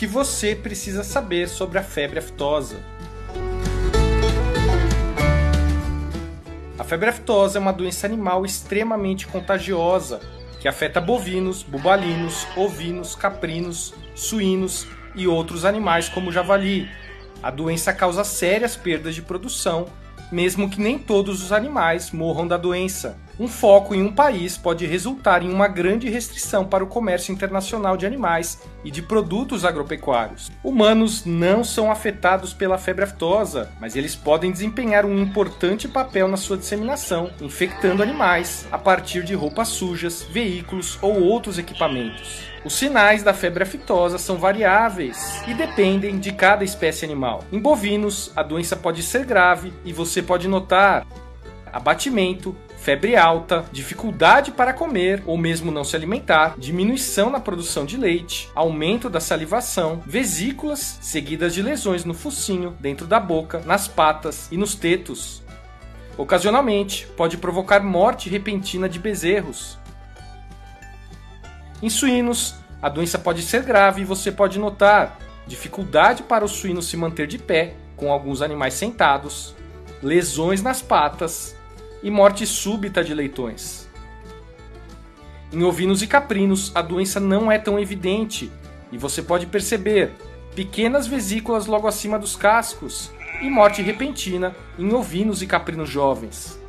que você precisa saber sobre a febre aftosa. A febre aftosa é uma doença animal extremamente contagiosa que afeta bovinos, bubalinos, ovinos, caprinos, suínos e outros animais como o javali. A doença causa sérias perdas de produção, mesmo que nem todos os animais morram da doença. Um foco em um país pode resultar em uma grande restrição para o comércio internacional de animais e de produtos agropecuários. Humanos não são afetados pela febre aftosa, mas eles podem desempenhar um importante papel na sua disseminação, infectando animais a partir de roupas sujas, veículos ou outros equipamentos. Os sinais da febre aftosa são variáveis e dependem de cada espécie animal. Em bovinos, a doença pode ser grave e você pode notar abatimento, febre alta, dificuldade para comer ou mesmo não se alimentar, diminuição na produção de leite, aumento da salivação, vesículas seguidas de lesões no focinho, dentro da boca, nas patas e nos tetos. Ocasionalmente, pode provocar morte repentina de bezerros. Em suínos, a doença pode ser grave e você pode notar dificuldade para o suíno se manter de pé, com alguns animais sentados, lesões nas patas, e morte súbita de leitões. Em ovinos e caprinos, a doença não é tão evidente e você pode perceber pequenas vesículas logo acima dos cascos e morte repentina em ovinos e caprinos jovens.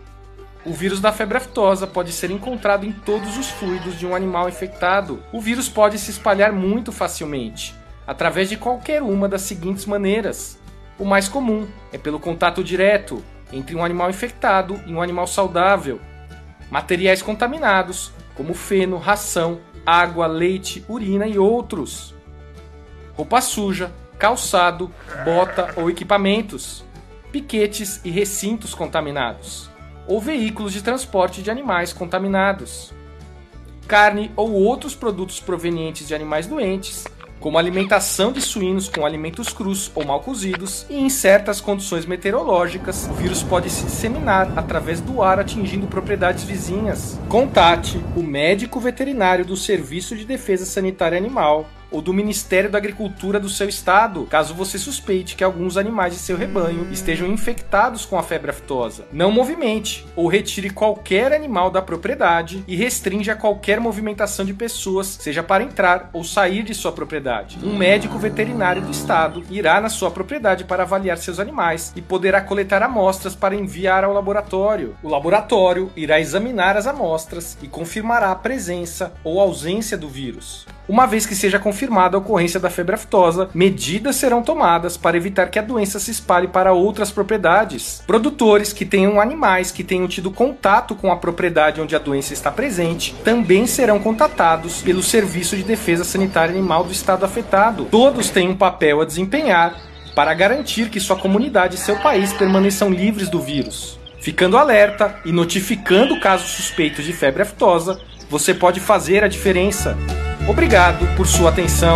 O vírus da febre aftosa pode ser encontrado em todos os fluidos de um animal infectado. O vírus pode se espalhar muito facilmente, através de qualquer uma das seguintes maneiras. O mais comum é pelo contato direto, entre um animal infectado e um animal saudável. Materiais contaminados, como feno, ração, água, leite, urina e outros. Roupa suja, calçado, bota ou equipamentos. Piquetes e recintos contaminados. Ou veículos de transporte de animais contaminados. Carne ou outros produtos provenientes de animais doentes, como alimentação de suínos com alimentos crus ou mal cozidos, e em certas condições meteorológicas, o vírus pode se disseminar através do ar atingindo propriedades vizinhas. Contate o médico veterinário do Serviço de Defesa Sanitária Animal ou do Ministério da Agricultura do seu estado, caso você suspeite que alguns animais de seu rebanho estejam infectados com a febre aftosa. Não movimente ou retire qualquer animal da propriedade e restrinja qualquer movimentação de pessoas, seja para entrar ou sair de sua propriedade. Um médico veterinário do estado irá na sua propriedade para avaliar seus animais e poderá coletar amostras para enviar ao laboratório. O laboratório irá examinar as amostras e confirmará a presença ou ausência do vírus. Uma vez que seja confirmada a ocorrência da febre aftosa, medidas serão tomadas para evitar que a doença se espalhe para outras propriedades. Produtores que tenham animais que tenham tido contato com a propriedade onde a doença está presente também serão contatados pelo Serviço de Defesa Sanitária Animal do estado afetado. Todos têm um papel a desempenhar para garantir que sua comunidade e seu país permaneçam livres do vírus. Ficando alerta e notificando casos suspeitos de febre aftosa, você pode fazer a diferença. Obrigado por sua atenção.